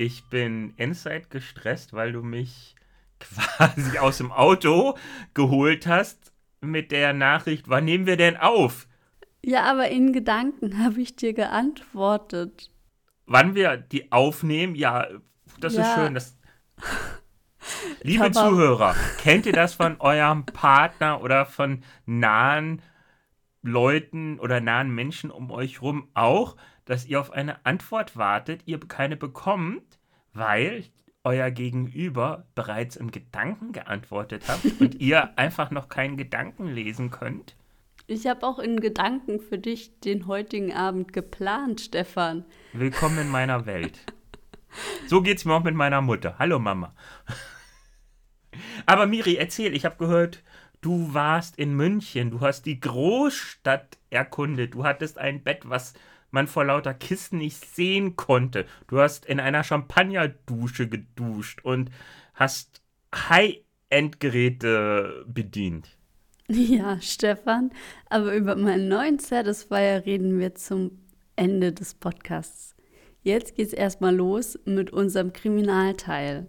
Ich bin inside gestresst, weil du mich quasi aus dem Auto geholt hast mit der Nachricht, wann nehmen wir denn auf? Ja, aber in Gedanken habe ich dir geantwortet. Wann wir die aufnehmen? Ja, das ja. ist schön. Das Liebe Zuhörer, kennt ihr das von eurem Partner oder von nahen Leuten oder nahen Menschen um euch rum auch, dass ihr auf eine Antwort wartet, ihr keine bekommt, weil euer Gegenüber bereits im Gedanken geantwortet hat und ihr einfach noch keinen Gedanken lesen könnt? Ich habe auch in Gedanken für dich den heutigen Abend geplant, Stefan. Willkommen in meiner Welt. So geht's mir auch mit meiner Mutter. Hallo Mama. Aber Miri, erzähl, ich habe gehört, du warst in München, du hast die Großstadt erkundet, du hattest ein Bett, was man vor lauter Kisten nicht sehen konnte. Du hast in einer Champagnerdusche geduscht und hast High-End-Geräte bedient. Ja, Stefan, aber über meinen neuen Satisfier reden wir zum Ende des Podcasts. Jetzt geht's erstmal los mit unserem Kriminalteil.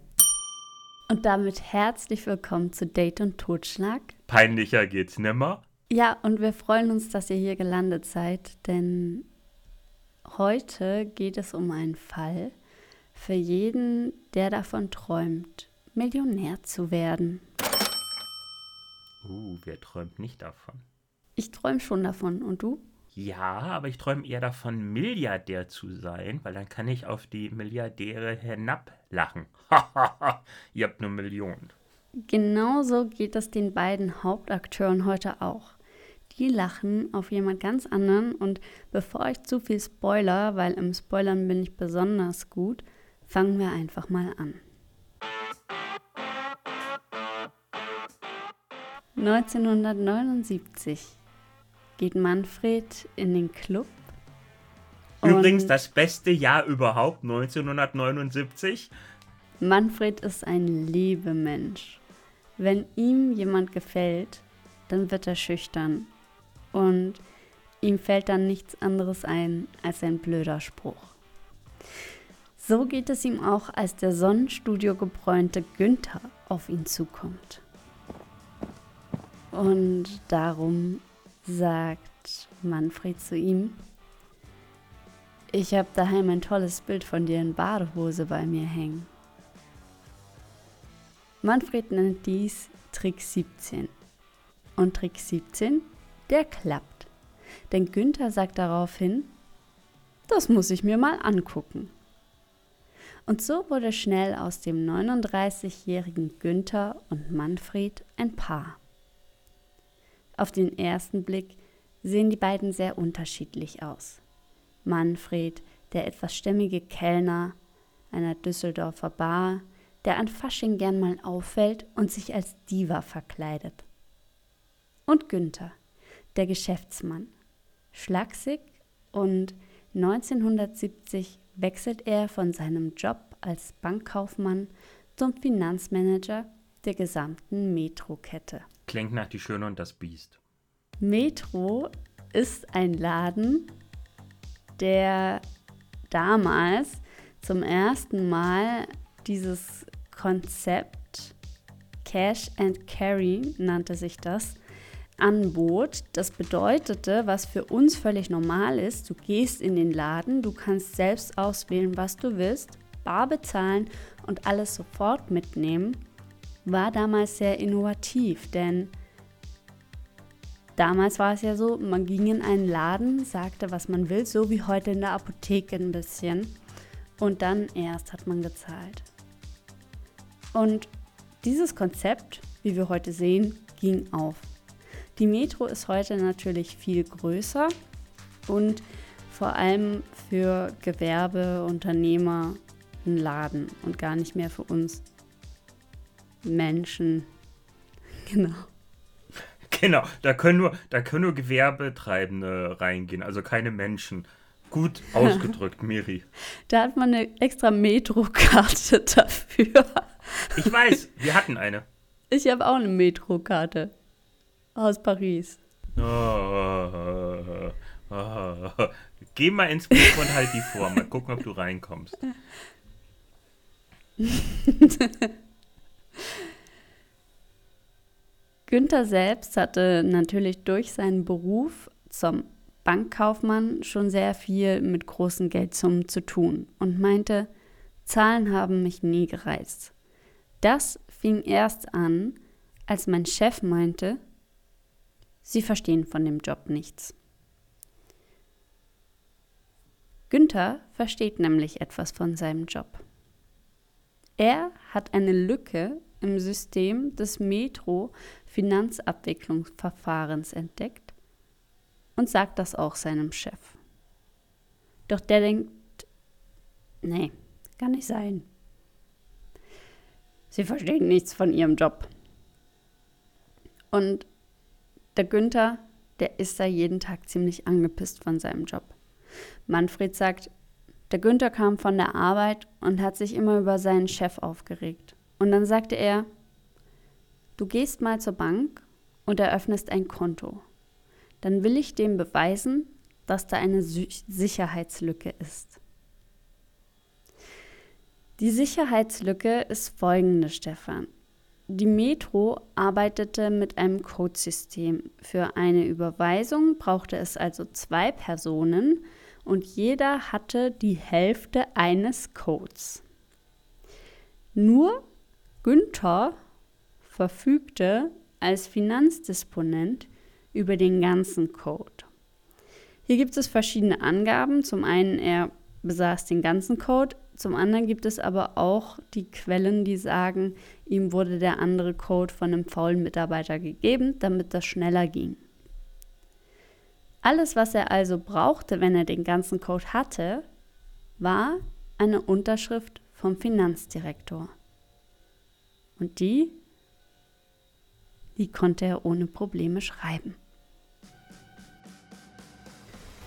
Und damit herzlich willkommen zu Date und Totschlag. Peinlicher geht's nimmer. Ja, und wir freuen uns, dass ihr hier gelandet seid, denn heute geht es um einen Fall für jeden, der davon träumt, Millionär zu werden. Uh, wer träumt nicht davon? Ich träume schon davon. Und du? Ja, aber ich träume eher davon, Milliardär zu sein, weil dann kann ich auf die Milliardäre hinablachen. Hahaha, ihr habt nur Millionen. Genauso geht es den beiden Hauptakteuren heute auch. Die lachen auf jemand ganz anderen und bevor ich zu viel spoiler, weil im Spoilern bin ich besonders gut, fangen wir einfach mal an. 1979 geht Manfred in den Club. Übrigens das beste Jahr überhaupt, 1979. Manfred ist ein Lebemensch. Wenn ihm jemand gefällt, dann wird er schüchtern. Und ihm fällt dann nichts anderes ein als ein blöder Spruch. So geht es ihm auch, als der Sonnenstudio gebräunte Günther auf ihn zukommt. Und darum sagt Manfred zu ihm, ich habe daheim ein tolles Bild von dir in Badehose bei mir hängen. Manfred nennt dies Trick 17. Und Trick 17, der klappt. Denn Günther sagt daraufhin, das muss ich mir mal angucken. Und so wurde schnell aus dem 39-jährigen Günther und Manfred ein Paar. Auf den ersten Blick sehen die beiden sehr unterschiedlich aus. Manfred, der etwas stämmige Kellner einer Düsseldorfer Bar, der an Fasching gern mal auffällt und sich als Diva verkleidet. Und Günther, der Geschäftsmann. Schlaksig und 1970 wechselt er von seinem Job als Bankkaufmann zum Finanzmanager der gesamten Metro-Kette. Klingt nach Die Schöne und das Biest. Metro ist ein Laden, der damals zum ersten Mal dieses Konzept Cash and Carry nannte sich das, anbot. Das bedeutete, was für uns völlig normal ist, du gehst in den Laden, du kannst selbst auswählen, was du willst, bar bezahlen und alles sofort mitnehmen war damals sehr innovativ, denn damals war es ja so, man ging in einen Laden, sagte, was man will, so wie heute in der Apotheke ein bisschen. Und dann erst hat man gezahlt. Und dieses Konzept, wie wir heute sehen, ging auf. Die Metro ist heute natürlich viel größer und vor allem für Gewerbeunternehmer ein Laden und gar nicht mehr für uns Menschen. Genau. Genau, da können nur, da können nur Gewerbetreibende reingehen, also keine Menschen. Gut ausgedrückt, Miri. Da hat man eine extra Metrokarte dafür. Ich weiß, wir hatten eine. Ich habe auch eine Metrokarte aus Paris. Oh, oh, oh, Geh mal ins Buch und halt die vor. Mal gucken, ob du reinkommst. Günther selbst hatte natürlich durch seinen Beruf zum Bankkaufmann schon sehr viel mit großen Geldsummen zu tun und meinte, Zahlen haben mich nie gereizt. Das fing erst an, als mein Chef meinte, Sie verstehen von dem Job nichts. Günther versteht nämlich etwas von seinem Job. Er hat eine Lücke im System des Metro-Finanzabwicklungsverfahrens entdeckt und sagt das auch seinem Chef. Doch der denkt, nee, kann nicht sein. Sie verstehen nichts von ihrem Job. Und der Günther, der ist da jeden Tag ziemlich angepisst von seinem Job. Manfred sagt, der Günther kam von der Arbeit und hat sich immer über seinen Chef aufgeregt. Und dann sagte er, du gehst mal zur Bank und eröffnest ein Konto. Dann will ich dem beweisen, dass da eine Sicherheitslücke ist. Die Sicherheitslücke ist folgende, Stefan. Die Metro arbeitete mit einem Codesystem. Für eine Überweisung brauchte es also zwei Personen und jeder hatte die Hälfte eines Codes. Nur Günther verfügte als Finanzdisponent über den ganzen Code. Hier gibt es verschiedene Angaben. Zum einen, er besaß den ganzen Code, zum anderen gibt es aber auch die Quellen, die sagen, ihm wurde der andere Code von einem faulen Mitarbeiter gegeben, damit das schneller ging. Alles, was er also brauchte, wenn er den ganzen Code hatte, war eine Unterschrift vom Finanzdirektor. Und die, die konnte er ohne Probleme schreiben.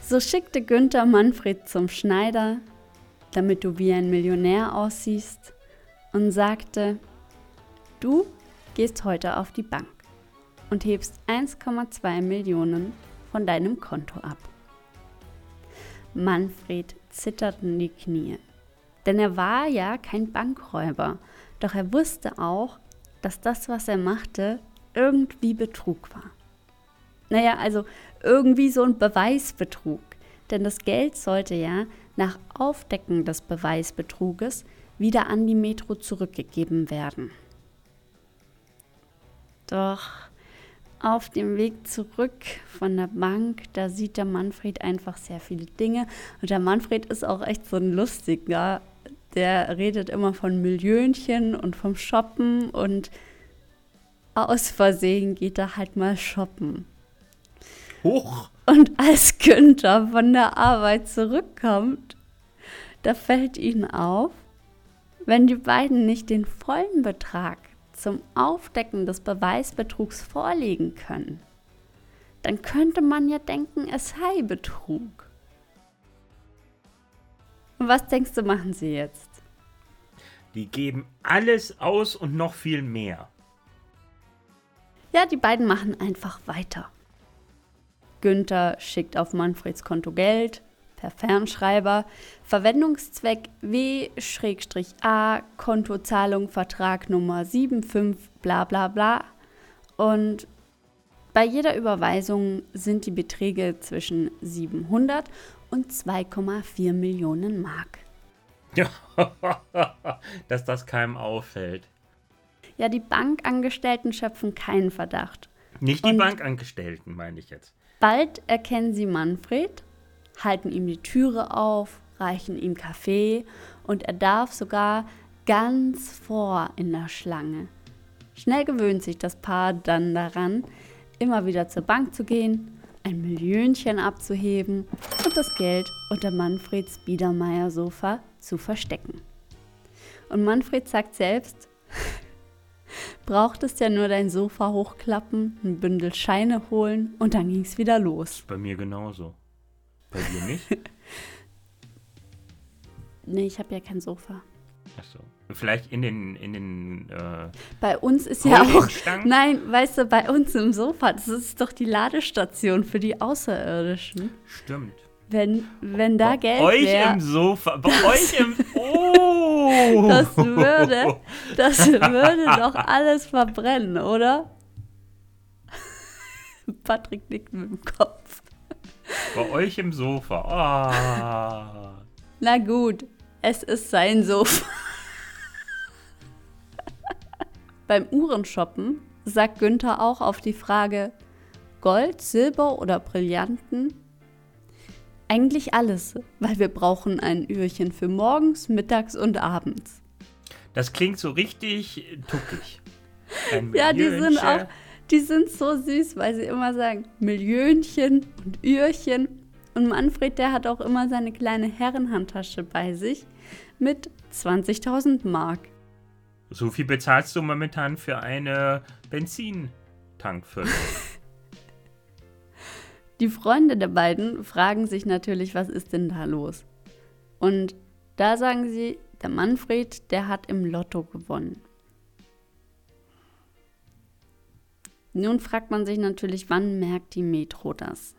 So schickte Günther Manfred zum Schneider, damit du wie ein Millionär aussiehst, und sagte, du gehst heute auf die Bank und hebst 1,2 Millionen von deinem Konto ab. Manfred zitterten die Knie, denn er war ja kein Bankräuber, doch er wusste auch, dass das, was er machte, irgendwie Betrug war. Naja, also irgendwie so ein Beweisbetrug, denn das Geld sollte ja nach Aufdecken des Beweisbetruges wieder an die Metro zurückgegeben werden. Doch auf dem Weg zurück von der Bank, da sieht der Manfred einfach sehr viele Dinge. Und der Manfred ist auch echt so ein lustiger. Der redet immer von Millionchen und vom Shoppen und aus Versehen geht er halt mal shoppen. Hoch! Und als Günther von der Arbeit zurückkommt, da fällt ihnen auf, wenn die beiden nicht den vollen Betrag zum Aufdecken des Beweisbetrugs vorlegen können, dann könnte man ja denken, es sei Betrug. Und was denkst du, machen sie jetzt? Die geben alles aus und noch viel mehr. Ja, die beiden machen einfach weiter. Günther schickt auf Manfreds Konto Geld per Fernschreiber. Verwendungszweck W-A, Kontozahlung, Vertrag Nummer 75, bla bla bla. Und bei jeder Überweisung sind die Beträge zwischen 700 und 2,4 Millionen Mark. Dass das keinem auffällt. Ja, die Bankangestellten schöpfen keinen Verdacht. Nicht die und Bankangestellten, meine ich jetzt. Bald erkennen sie Manfred, halten ihm die Türe auf, reichen ihm Kaffee und er darf sogar ganz vor in der Schlange. Schnell gewöhnt sich das Paar dann daran, immer wieder zur Bank zu gehen, ein Millionchen abzuheben und das Geld unter Manfreds Biedermeier-Sofa zu verstecken. Und Manfred sagt selbst, brauchtest ja nur dein Sofa hochklappen, ein Bündel Scheine holen und dann ging es wieder los. Bei mir genauso. Bei dir nicht? nee, ich habe ja kein Sofa. Achso. Vielleicht in den, in den äh, Bei uns ist ja auch. Nein, weißt du, bei uns im Sofa, das ist doch die Ladestation für die Außerirdischen. Stimmt. Wenn, wenn da bei Geld euch wär, im Sofa, bei euch im Oh! Das würde, das würde doch alles verbrennen, oder? Patrick nickt mit dem Kopf. Bei euch im Sofa. Oh. Na gut, es ist sein Sofa. Beim Uhrenshoppen sagt Günther auch auf die Frage Gold, Silber oder Brillanten eigentlich alles, weil wir brauchen ein Öhrchen für morgens, mittags und abends. Das klingt so richtig tuckig. ja, die sind auch, die sind so süß, weil sie immer sagen Millionchen und Öhrchen. Und Manfred, der hat auch immer seine kleine Herrenhandtasche bei sich mit 20.000 Mark. So viel bezahlst du momentan für eine Benzintankfüllung. Die Freunde der beiden fragen sich natürlich, was ist denn da los? Und da sagen sie, der Manfred, der hat im Lotto gewonnen. Nun fragt man sich natürlich, wann merkt die Metro das?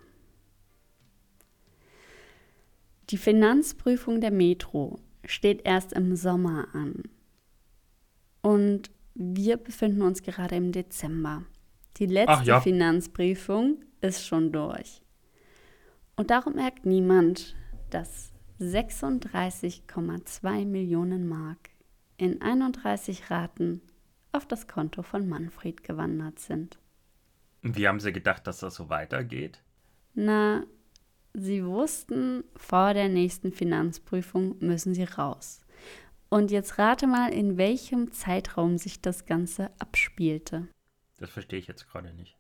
Die Finanzprüfung der Metro steht erst im Sommer an. Und wir befinden uns gerade im Dezember. Die letzte ja. Finanzprüfung ist schon durch. Und darum merkt niemand, dass 36,2 Millionen Mark in 31 Raten auf das Konto von Manfred gewandert sind. Wie haben Sie gedacht, dass das so weitergeht? Na, Sie wussten, vor der nächsten Finanzprüfung müssen Sie raus. Und jetzt rate mal, in welchem Zeitraum sich das Ganze abspielte. Das verstehe ich jetzt gerade nicht.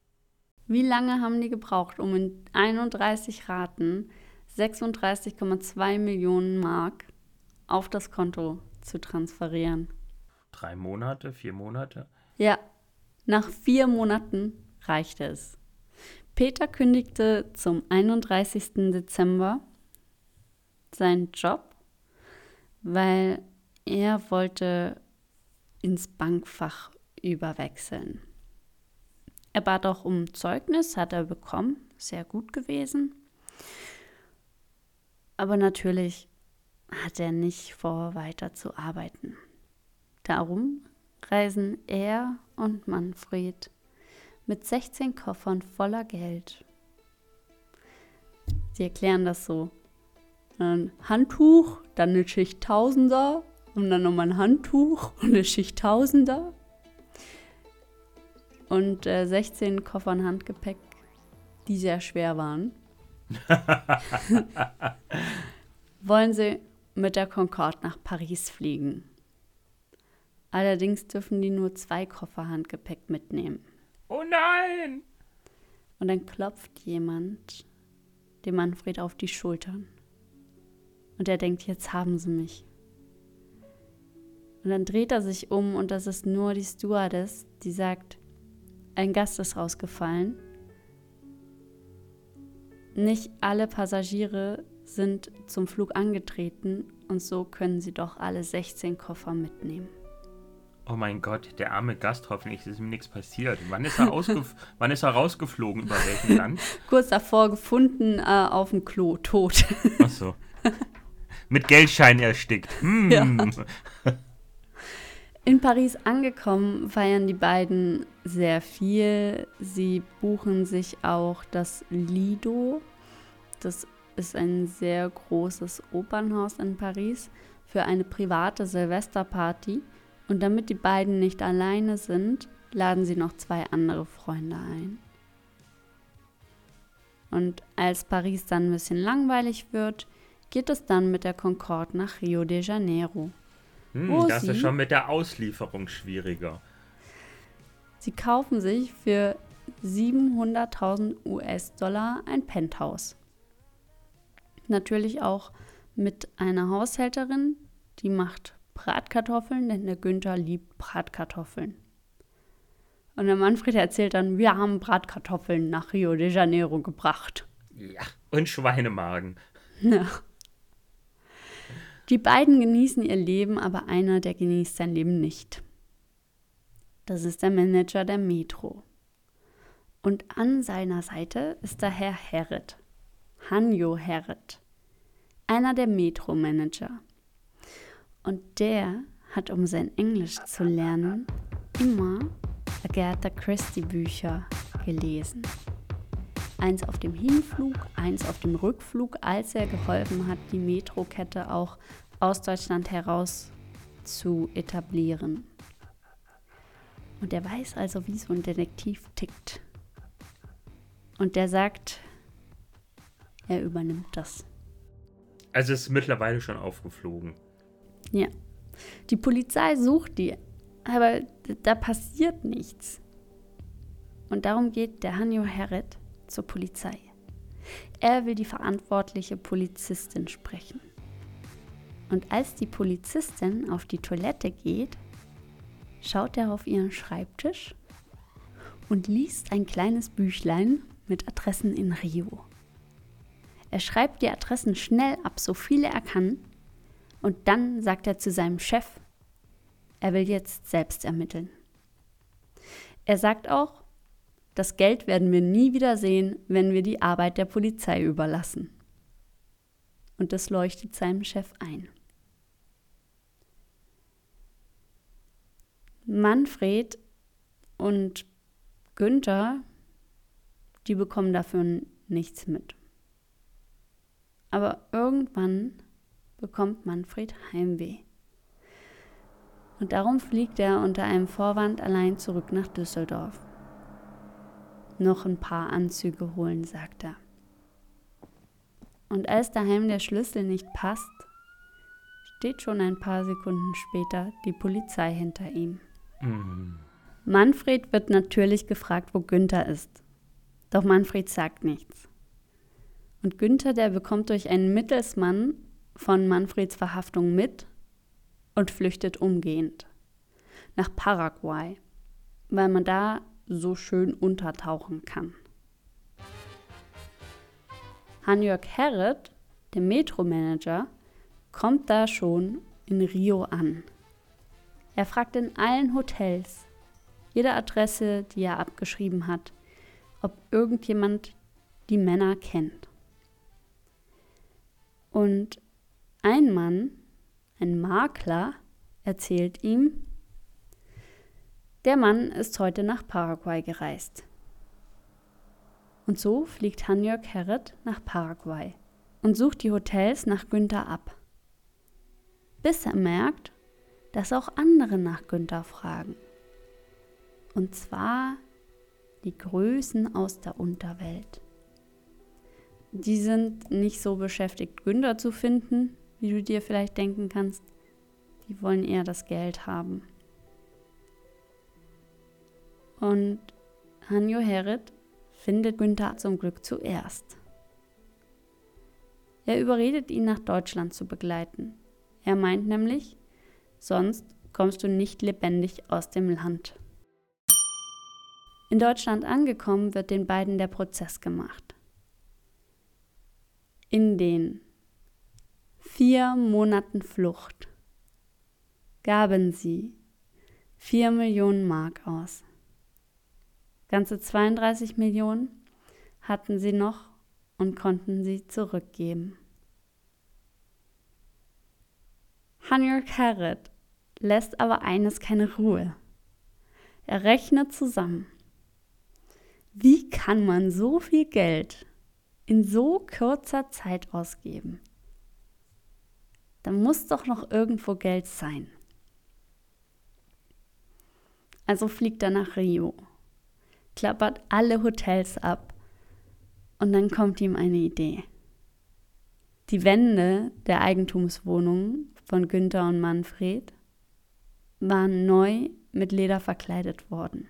Wie lange haben die gebraucht, um in 31 Raten 36,2 Millionen Mark auf das Konto zu transferieren? Drei Monate, vier Monate? Ja, nach vier Monaten reichte es. Peter kündigte zum 31. Dezember seinen Job, weil er wollte ins Bankfach überwechseln. Er bat auch um Zeugnis, hat er bekommen, sehr gut gewesen. Aber natürlich hat er nicht vor, weiter zu arbeiten. Darum reisen er und Manfred mit 16 Koffern voller Geld. Sie erklären das so. Ein Handtuch, dann eine Schicht Tausender und dann nochmal ein Handtuch und eine Schicht Tausender und äh, 16 Koffern Handgepäck, die sehr schwer waren. wollen sie mit der Concorde nach Paris fliegen. Allerdings dürfen die nur zwei Koffer Handgepäck mitnehmen. Oh nein! Und dann klopft jemand dem Manfred auf die Schultern. Und er denkt, jetzt haben sie mich. Und dann dreht er sich um und das ist nur die Stewardess, die sagt, ein Gast ist rausgefallen. Nicht alle Passagiere sind zum Flug angetreten und so können sie doch alle 16 Koffer mitnehmen. Oh mein Gott, der arme Gast, hoffentlich ist ihm nichts passiert. Wann ist er, Wann ist er rausgeflogen? Über welchen Land? Kurz davor gefunden äh, auf dem Klo, tot. Ach so. Mit Geldschein erstickt. Hm. Ja. In Paris angekommen feiern die beiden sehr viel. Sie buchen sich auch das Lido. Das ist ein sehr großes Opernhaus in Paris für eine private Silvesterparty. Und damit die beiden nicht alleine sind, laden sie noch zwei andere Freunde ein. Und als Paris dann ein bisschen langweilig wird, geht es dann mit der Concorde nach Rio de Janeiro. Hm, das ist schon mit der Auslieferung schwieriger. Sie kaufen sich für 700.000 US-Dollar ein Penthouse. Natürlich auch mit einer Haushälterin, die macht Bratkartoffeln, denn der Günther liebt Bratkartoffeln. Und der Manfred erzählt dann, wir haben Bratkartoffeln nach Rio de Janeiro gebracht. Ja, und Schweinemagen. Ja. Die beiden genießen ihr Leben, aber einer, der genießt sein Leben nicht. Das ist der Manager der Metro. Und an seiner Seite ist der Herr Herret, Hanjo Herret, einer der Metro-Manager. Und der hat, um sein Englisch zu lernen, immer Agatha Christie Bücher gelesen. Eins auf dem Hinflug, eins auf dem Rückflug, als er geholfen hat, die Metrokette auch aus Deutschland heraus zu etablieren. Und er weiß also, wie so ein Detektiv tickt. Und der sagt, er übernimmt das. Also ist mittlerweile schon aufgeflogen. Ja. Die Polizei sucht die, aber da passiert nichts. Und darum geht der Hanjo Herret zur Polizei. Er will die verantwortliche Polizistin sprechen. Und als die Polizistin auf die Toilette geht, schaut er auf ihren Schreibtisch und liest ein kleines Büchlein mit Adressen in Rio. Er schreibt die Adressen schnell ab, so viele er kann, und dann sagt er zu seinem Chef, er will jetzt selbst ermitteln. Er sagt auch, das Geld werden wir nie wieder sehen, wenn wir die Arbeit der Polizei überlassen. Und das leuchtet seinem Chef ein. Manfred und Günther, die bekommen dafür nichts mit. Aber irgendwann bekommt Manfred Heimweh. Und darum fliegt er unter einem Vorwand allein zurück nach Düsseldorf. Noch ein paar Anzüge holen, sagt er. Und als daheim der Schlüssel nicht passt, steht schon ein paar Sekunden später die Polizei hinter ihm. Mhm. Manfred wird natürlich gefragt, wo Günther ist. Doch Manfred sagt nichts. Und Günther, der bekommt durch einen Mittelsmann von Manfreds Verhaftung mit und flüchtet umgehend nach Paraguay, weil man da so schön untertauchen kann. Hanjörg Herret, der Metromanager, kommt da schon in Rio an. Er fragt in allen Hotels, jeder Adresse, die er abgeschrieben hat, ob irgendjemand die Männer kennt. Und ein Mann, ein Makler, erzählt ihm, der Mann ist heute nach Paraguay gereist. Und so fliegt Hanjörg Herret nach Paraguay und sucht die Hotels nach Günther ab. Bis er merkt, dass auch andere nach Günther fragen. Und zwar die Größen aus der Unterwelt. Die sind nicht so beschäftigt, Günther zu finden, wie du dir vielleicht denken kannst. Die wollen eher das Geld haben. Und Hanjo Herret findet Günther zum Glück zuerst. Er überredet ihn, nach Deutschland zu begleiten. Er meint nämlich, sonst kommst du nicht lebendig aus dem Land. In Deutschland angekommen wird den beiden der Prozess gemacht. In den vier Monaten Flucht gaben sie vier Millionen Mark aus. Ganze 32 Millionen hatten sie noch und konnten sie zurückgeben. Hanjörg Herret lässt aber eines keine Ruhe. Er rechnet zusammen. Wie kann man so viel Geld in so kurzer Zeit ausgeben? Da muss doch noch irgendwo Geld sein. Also fliegt er nach Rio, klappert alle Hotels ab und dann kommt ihm eine Idee. Die Wände der Eigentumswohnung von Günther und Manfred waren neu mit Leder verkleidet worden.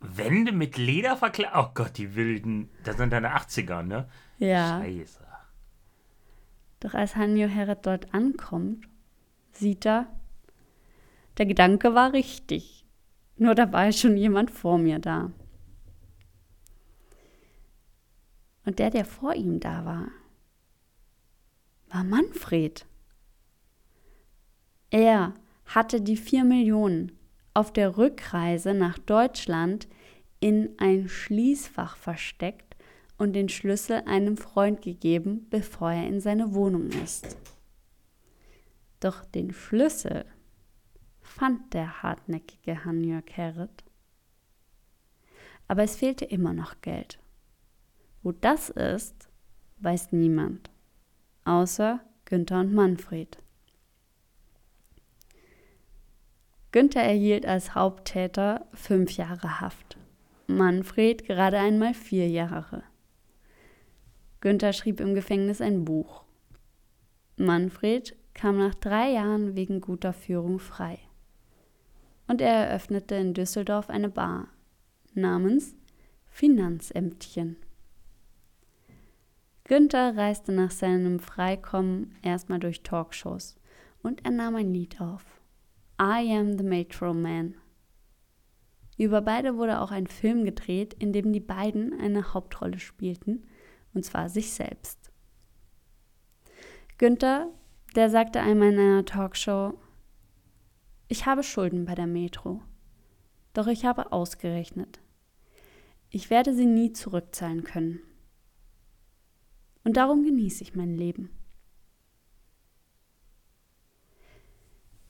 Wände mit Leder verkleidet? Oh Gott, die wilden. Das sind deine 80er, ne? Ja. Scheiße. Doch als Hanjo Herret dort ankommt, sieht er, Der Gedanke war richtig. Nur da war schon jemand vor mir da. Und der, der vor ihm da war, war Manfred. Er hatte die vier Millionen auf der Rückreise nach Deutschland in ein Schließfach versteckt und den Schlüssel einem Freund gegeben, bevor er in seine Wohnung ist. Doch den Schlüssel fand der hartnäckige Hanjörg Herret. Aber es fehlte immer noch Geld. Wo das ist, weiß niemand, außer Günther und Manfred. Günther erhielt als Haupttäter fünf Jahre Haft, Manfred gerade einmal vier Jahre. Günther schrieb im Gefängnis ein Buch. Manfred kam nach drei Jahren wegen guter Führung frei. Und er eröffnete in Düsseldorf eine Bar namens Finanzämtchen. Günther reiste nach seinem Freikommen erstmal durch Talkshows und er nahm ein Lied auf. I Am the Metro Man. Über beide wurde auch ein Film gedreht, in dem die beiden eine Hauptrolle spielten, und zwar sich selbst. Günther, der sagte einmal in einer Talkshow, ich habe Schulden bei der Metro, doch ich habe ausgerechnet, ich werde sie nie zurückzahlen können. Und darum genieße ich mein Leben.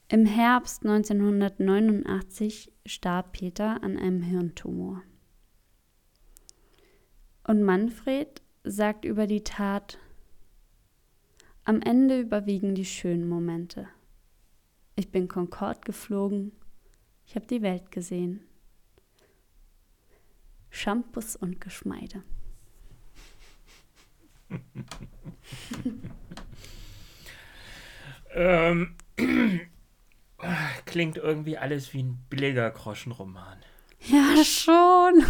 Im Herbst 1989 starb Peter an einem Hirntumor. Und Manfred sagt über die Tat, am Ende überwiegen die schönen Momente. Ich bin Concorde geflogen, ich habe die Welt gesehen. Shampoos und Geschmeide. ähm, klingt irgendwie alles wie ein billiger Groschenroman. Ja, schon.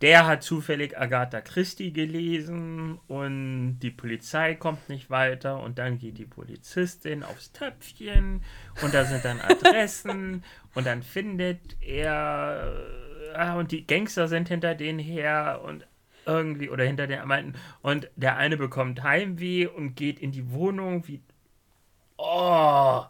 Der hat zufällig Agatha Christie gelesen und die Polizei kommt nicht weiter und dann geht die Polizistin aufs Töpfchen und da sind dann Adressen und dann findet er ah, und die Gangster sind hinter denen her und irgendwie oder hinter der meinten und der eine bekommt Heimweh und geht in die Wohnung wie oh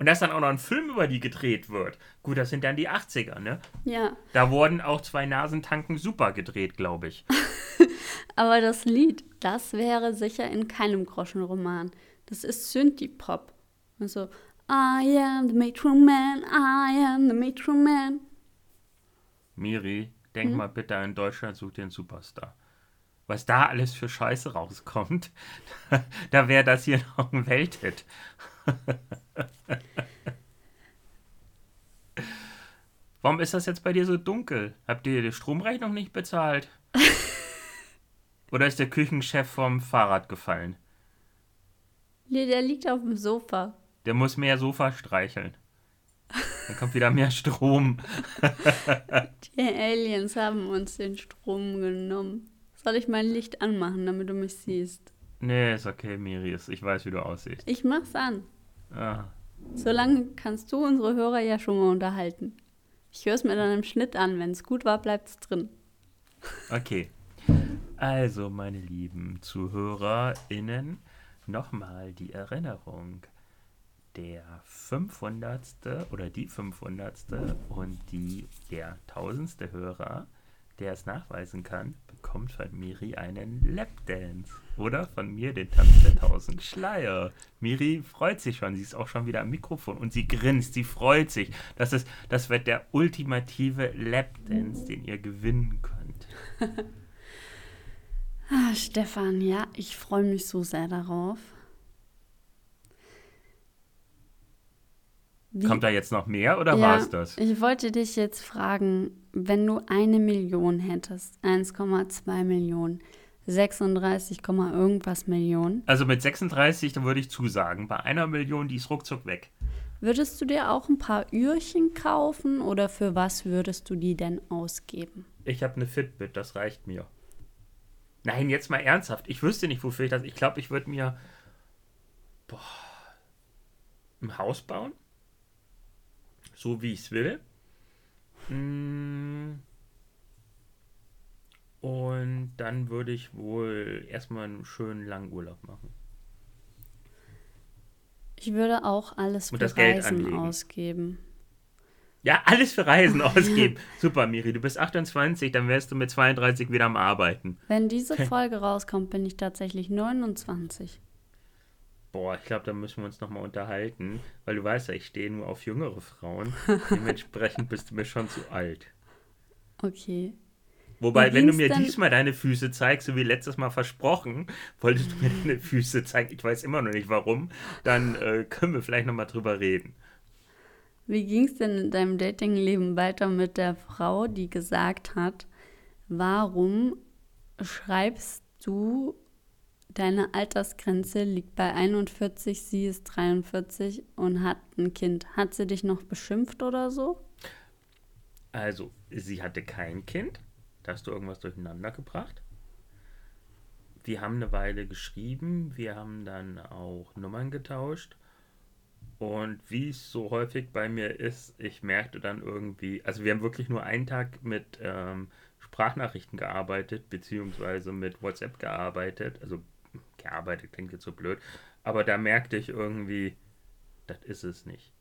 und dass dann auch noch ein Film über die gedreht wird. Gut, das sind dann die 80er, ne? Ja. Da wurden auch zwei Nasentanken super gedreht, glaube ich. Aber das Lied, das wäre sicher in keinem Groschenroman. Das ist Synthie-Pop. Also, I am the Metro Man, I am the Metro Man. Miri, denk hm? mal bitte an Deutschland sucht den Superstar. Was da alles für Scheiße rauskommt, da wäre das hier noch ein Welthit. Warum ist das jetzt bei dir so dunkel? Habt ihr die Stromrechnung nicht bezahlt? Oder ist der Küchenchef vom Fahrrad gefallen? Nee, der liegt auf dem Sofa. Der muss mehr Sofa streicheln. Dann kommt wieder mehr Strom. Die Aliens haben uns den Strom genommen. Soll ich mein Licht anmachen, damit du mich siehst? Nee, ist okay, Miris. Ich weiß, wie du aussiehst. Ich mach's an. Ah. Solange kannst du unsere Hörer ja schon mal unterhalten. Ich höre es mir dann im Schnitt an. Wenn es gut war, bleibt es drin. Okay. Also, meine lieben ZuhörerInnen, nochmal die Erinnerung. Der 500. oder die 500. und die, der 1000. Hörer, der es nachweisen kann, bekommt von Miri einen Lapdance. Oder von mir den Tanz der tausend Schleier. Miri freut sich schon, sie ist auch schon wieder am Mikrofon und sie grinst, sie freut sich. Das, ist, das wird der ultimative Lapdance, den ihr gewinnen könnt. ah, Stefan, ja, ich freue mich so sehr darauf. Wie? Kommt da jetzt noch mehr oder ja, war es das? Ich wollte dich jetzt fragen, wenn du eine Million hättest, 1,2 Millionen, 36, irgendwas Millionen. Also mit 36, dann würde ich zusagen. Bei einer Million, die ist ruckzuck weg. Würdest du dir auch ein paar Ührchen kaufen oder für was würdest du die denn ausgeben? Ich habe eine Fitbit, das reicht mir. Nein, jetzt mal ernsthaft. Ich wüsste nicht, wofür ich das. Ich glaube, ich würde mir boah, ein Haus bauen so wie ich es will. Mm. Und dann würde ich wohl erstmal einen schönen langen Urlaub machen. Ich würde auch alles für Reisen ausgeben. Ja, alles für Reisen ausgeben. Super, Miri, du bist 28, dann wärst du mit 32 wieder am Arbeiten. Wenn diese Folge rauskommt, bin ich tatsächlich 29. Boah, ich glaube, da müssen wir uns nochmal unterhalten, weil du weißt ja, ich stehe nur auf jüngere Frauen. Dementsprechend bist du mir schon zu alt. Okay. Wobei, wenn du mir diesmal deine Füße zeigst, so wie letztes Mal versprochen, wolltest du mir deine Füße zeigen, ich weiß immer noch nicht warum, dann äh, können wir vielleicht nochmal drüber reden. Wie ging es denn in deinem Datingleben weiter mit der Frau, die gesagt hat, warum schreibst du, deine Altersgrenze liegt bei 41, sie ist 43 und hat ein Kind. Hat sie dich noch beschimpft oder so? Also, sie hatte kein Kind. Da hast du irgendwas durcheinander gebracht. Wir haben eine Weile geschrieben, wir haben dann auch Nummern getauscht und wie es so häufig bei mir ist, ich merkte dann irgendwie, also wir haben wirklich nur einen Tag mit ähm, Sprachnachrichten gearbeitet, beziehungsweise mit WhatsApp gearbeitet. Also gearbeitet klingt jetzt so blöd, aber da merkte ich irgendwie, das ist es nicht.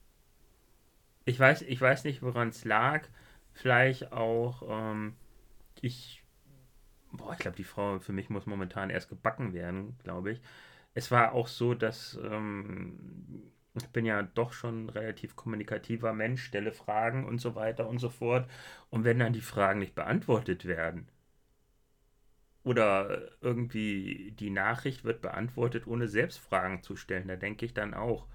Ich weiß, ich weiß nicht, woran es lag. Vielleicht auch, ähm, ich, boah, ich glaube, die Frau für mich muss momentan erst gebacken werden, glaube ich. Es war auch so, dass ähm, ich bin ja doch schon ein relativ kommunikativer Mensch, stelle Fragen und so weiter und so fort. Und wenn dann die Fragen nicht beantwortet werden oder irgendwie die Nachricht wird beantwortet, ohne selbst Fragen zu stellen, da denke ich dann auch,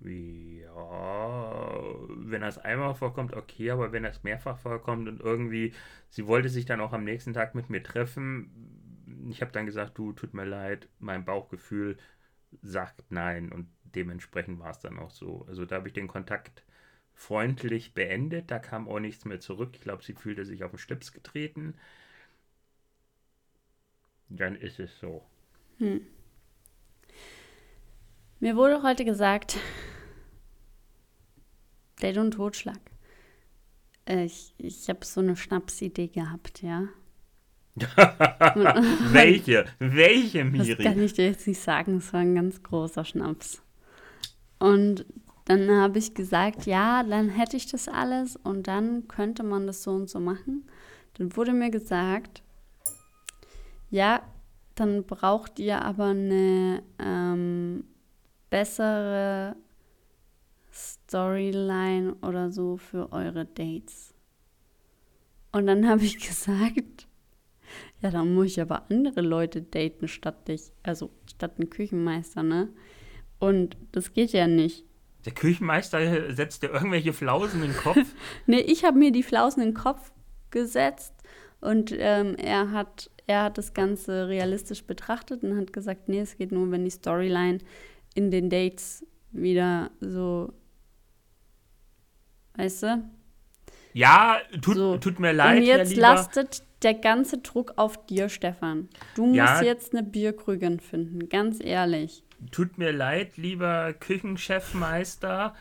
ja, wenn das einmal vorkommt, okay, aber wenn das mehrfach vorkommt und irgendwie, sie wollte sich dann auch am nächsten Tag mit mir treffen, ich habe dann gesagt, du, tut mir leid, mein Bauchgefühl sagt nein und dementsprechend war es dann auch so. Also da habe ich den Kontakt freundlich beendet, da kam auch nichts mehr zurück. Ich glaube, sie fühlte sich auf den Schlips getreten. Dann ist es so. Hm. Mir wurde heute gesagt, Date und Totschlag. Äh, ich, ich habe so eine Schnapsidee gehabt, ja. Welche? Welche, Miri? Das kann ich dir jetzt nicht sagen. Es war ein ganz großer Schnaps. Und dann habe ich gesagt, ja, dann hätte ich das alles und dann könnte man das so und so machen. Dann wurde mir gesagt, ja, dann braucht ihr aber eine ähm, bessere Storyline oder so für eure Dates. Und dann habe ich gesagt, ja, dann muss ich aber andere Leute daten statt dich, also statt einen Küchenmeister, ne? Und das geht ja nicht. Der Küchenmeister setzt dir irgendwelche Flausen in den Kopf? nee, ich habe mir die Flausen in den Kopf gesetzt und ähm, er, hat, er hat das Ganze realistisch betrachtet und hat gesagt, nee, es geht nur, wenn die Storyline in den Dates wieder so, weißt du? Ja, tut, so. tut mir leid. Und jetzt lastet der ganze Druck auf dir, Stefan. Du musst ja. jetzt eine Bierkrügin finden, ganz ehrlich tut mir leid, lieber Küchenchefmeister.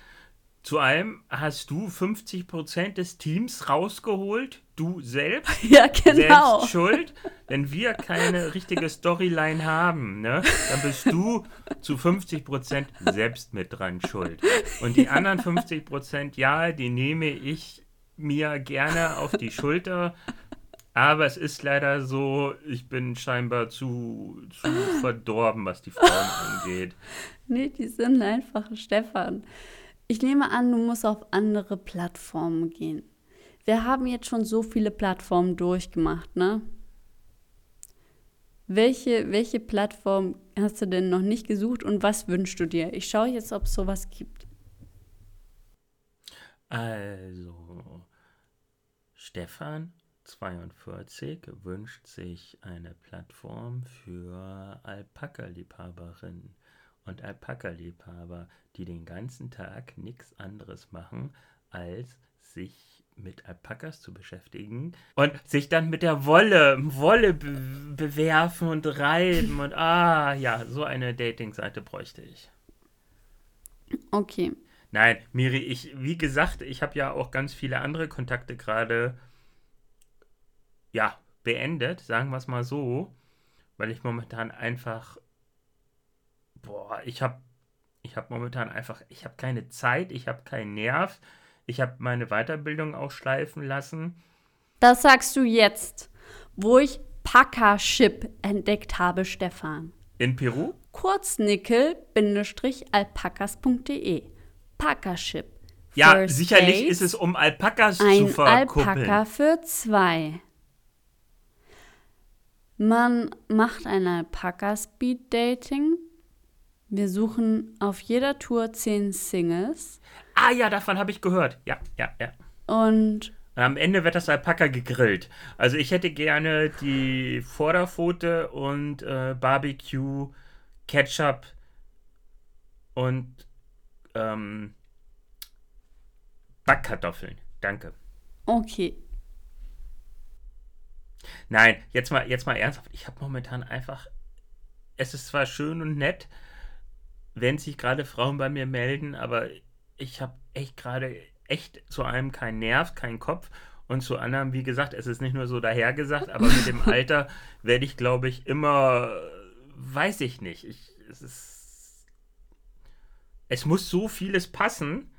Zu allem hast du 50% des Teams rausgeholt, du selbst. Ja, genau. Selbst schuld. Wenn wir keine richtige Storyline haben, ne, dann bist du zu 50% selbst mit dran schuld. Und die anderen 50%, ja, die nehme ich mir gerne auf die Schulter aber es ist leider so, ich bin scheinbar zu, zu verdorben, was die Frauen angeht. Nee, die sind einfach Stefan. Ich nehme an, du musst auf andere Plattformen gehen. Wir haben jetzt schon so viele Plattformen durchgemacht, ne? Welche, welche Plattform hast du denn noch nicht gesucht und was wünschst du dir? Ich schaue jetzt, ob es sowas gibt. Also, Stefan 42 wünscht sich eine Plattform für Alpaka-Liebhaberinnen und Alpaka-Liebhaber, die den ganzen Tag nichts anderes machen, als sich mit Alpakas zu beschäftigen und sich dann mit der Wolle, Wolle be bewerfen und reiben und ah, ja, so eine Dating-Seite bräuchte ich. Okay. Nein, Miri, ich, wie gesagt, ich habe ja auch ganz viele andere Kontakte gerade, ja, beendet, sagen wir es mal so, weil ich momentan einfach, boah, ich habe, ich habe momentan einfach, ich habe keine Zeit, ich habe keinen Nerv, ich habe meine Weiterbildung auch schleifen lassen. Das sagst du jetzt, wo ich Packership entdeckt habe, Stefan. In Peru? Kurznickel-alpakas.de. Packership. Ja, First sicherlich Dates, ist es um Alpakas zu verkuppeln. Ein Alpaka für zwei. Man macht ein Alpaka-Speed-Dating. Wir suchen auf jeder Tour zehn Singles. Ah ja, davon habe ich gehört. Ja, ja, ja. Und am Ende wird das Alpaka gegrillt. Also ich hätte gerne die Vorderpfote und äh, Barbecue, Ketchup und ähm, Backkartoffeln. Danke. Okay. Nein, jetzt mal, jetzt mal ernsthaft. Ich habe momentan einfach. Es ist zwar schön und nett, wenn sich gerade Frauen bei mir melden, aber ich habe echt gerade echt zu einem keinen Nerv, keinen Kopf und zu anderem, wie gesagt, es ist nicht nur so dahergesagt, aber mit dem Alter werde ich, glaube ich, immer, weiß ich nicht. Ich, es, ist, es muss so vieles passen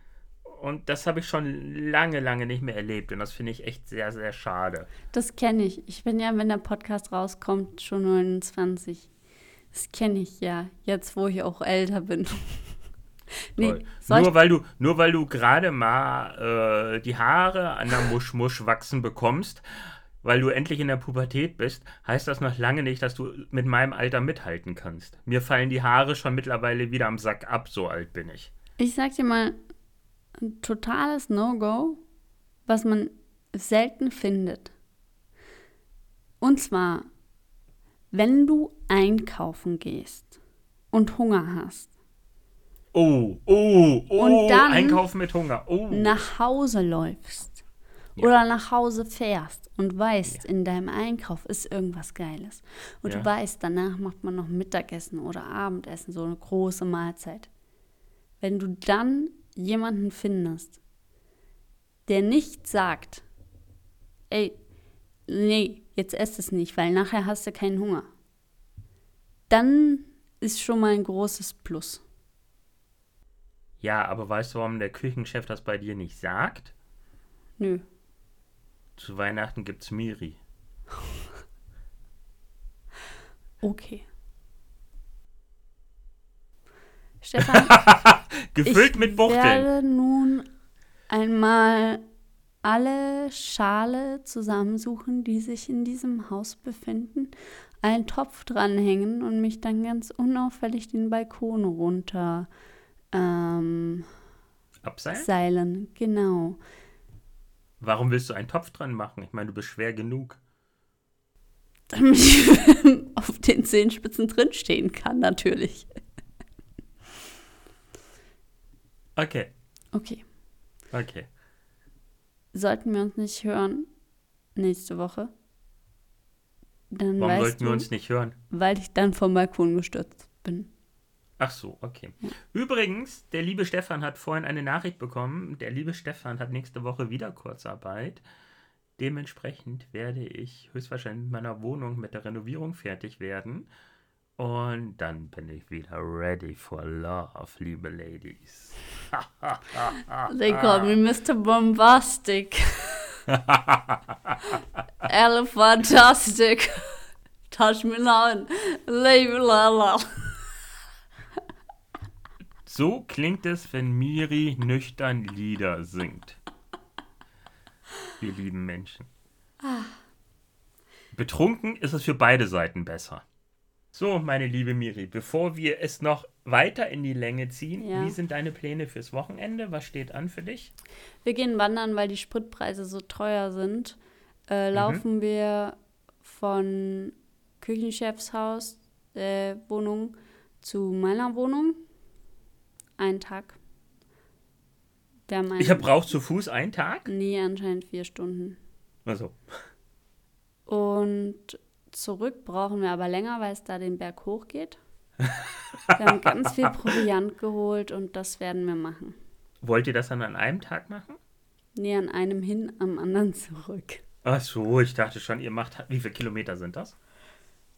und das habe ich schon lange, lange nicht mehr erlebt und das finde ich echt sehr, sehr schade. Das kenne ich. Ich bin ja, wenn der Podcast rauskommt, schon 29. Das kenne ich ja, jetzt wo ich auch älter bin. Nee, nur, weil du, nur weil du gerade mal äh, die Haare an der Muschmusch wachsen bekommst, weil du endlich in der Pubertät bist, heißt das noch lange nicht, dass du mit meinem Alter mithalten kannst. Mir fallen die Haare schon mittlerweile wieder am Sack ab, so alt bin ich. Ich sag dir mal, ein totales No-Go, was man selten findet. Und zwar, wenn du einkaufen gehst und Hunger hast Oh, oh, oh, und dann einkaufen mit Hunger. Oh. nach Hause läufst ja. oder nach Hause fährst und weißt, ja. in deinem Einkauf ist irgendwas Geiles. Und ja. du weißt, danach macht man noch Mittagessen oder Abendessen, so eine große Mahlzeit. Wenn du dann jemanden findest, der nicht sagt, ey, nee, jetzt esst es nicht, weil nachher hast du keinen Hunger, dann ist schon mal ein großes Plus. Ja, aber weißt du, warum der Küchenchef das bei dir nicht sagt? Nö. Zu Weihnachten gibt's Miri. okay. Stefan, gefüllt mit Buchteln. Ich werde nun einmal alle Schale zusammensuchen, die sich in diesem Haus befinden, einen Topf dranhängen und mich dann ganz unauffällig den Balkon runter ähm, Abseilen? Seilen, genau. Warum willst du einen Topf dran machen? Ich meine, du bist schwer genug. Damit ich auf den Zehenspitzen drinstehen kann, natürlich. Okay. Okay. Okay. Sollten wir uns nicht hören nächste Woche? Dann Warum sollten du, wir uns nicht hören? Weil ich dann vom Balkon gestürzt bin. Ach so, okay. Übrigens, der liebe Stefan hat vorhin eine Nachricht bekommen. Der liebe Stefan hat nächste Woche wieder Kurzarbeit. Dementsprechend werde ich höchstwahrscheinlich mit meiner Wohnung mit der Renovierung fertig werden. Und dann bin ich wieder ready for love, liebe Ladies. They call me Mr. Bombastic. Elephantastic. Touch me now. Leave la so klingt es, wenn Miri nüchtern Lieder singt. Wir lieben Menschen. Betrunken ist es für beide Seiten besser. So, meine liebe Miri, bevor wir es noch weiter in die Länge ziehen, ja. wie sind deine Pläne fürs Wochenende? Was steht an für dich? Wir gehen wandern, weil die Spritpreise so teuer sind. Äh, mhm. laufen mhm. wir von Küchenchefshaus äh, Wohnung zu meiner Wohnung einen Tag. ich habe braucht zu Fuß einen Tag? Nee, anscheinend vier Stunden. Also. Und zurück brauchen wir aber länger, weil es da den Berg hoch geht. Wir haben ganz viel Proviant geholt und das werden wir machen. Wollt ihr das dann an einem Tag machen? Nee, an einem hin, am anderen zurück. Ach so, ich dachte schon, ihr macht. Wie viele Kilometer sind das?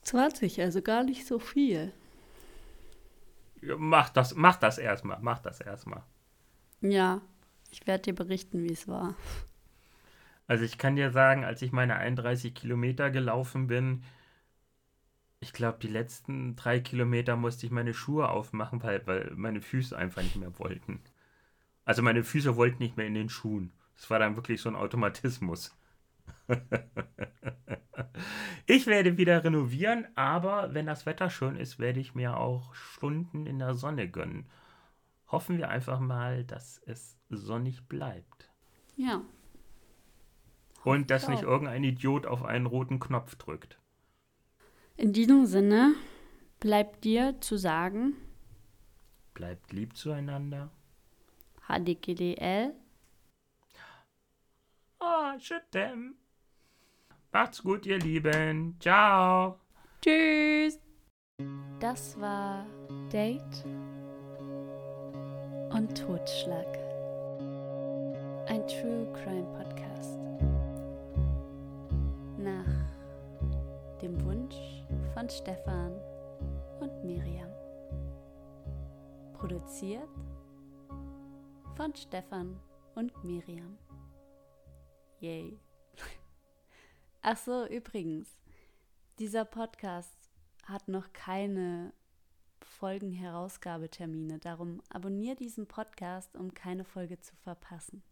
20, also gar nicht so viel. Mach das, mach das erstmal, mach das erstmal. Ja, ich werde dir berichten, wie es war. Also ich kann dir sagen, als ich meine 31 Kilometer gelaufen bin, ich glaube, die letzten drei Kilometer musste ich meine Schuhe aufmachen, weil, weil meine Füße einfach nicht mehr wollten. Also meine Füße wollten nicht mehr in den Schuhen. Es war dann wirklich so ein Automatismus. Ich werde wieder renovieren, aber wenn das Wetter schön ist, werde ich mir auch Stunden in der Sonne gönnen. Hoffen wir einfach mal, dass es sonnig bleibt. Ja. Und dass nicht irgendein Idiot auf einen roten Knopf drückt. In diesem Sinne bleibt dir zu sagen. Bleibt lieb zueinander. HDGDL. Oh, them. Macht's gut, ihr Lieben. Ciao. Tschüss. Das war Date und Totschlag. Ein True Crime Podcast. Nach dem Wunsch von Stefan und Miriam. Produziert von Stefan und Miriam. Yay. Ach so, übrigens, dieser Podcast hat noch keine Folgenherausgabetermine. Darum abonniere diesen Podcast, um keine Folge zu verpassen.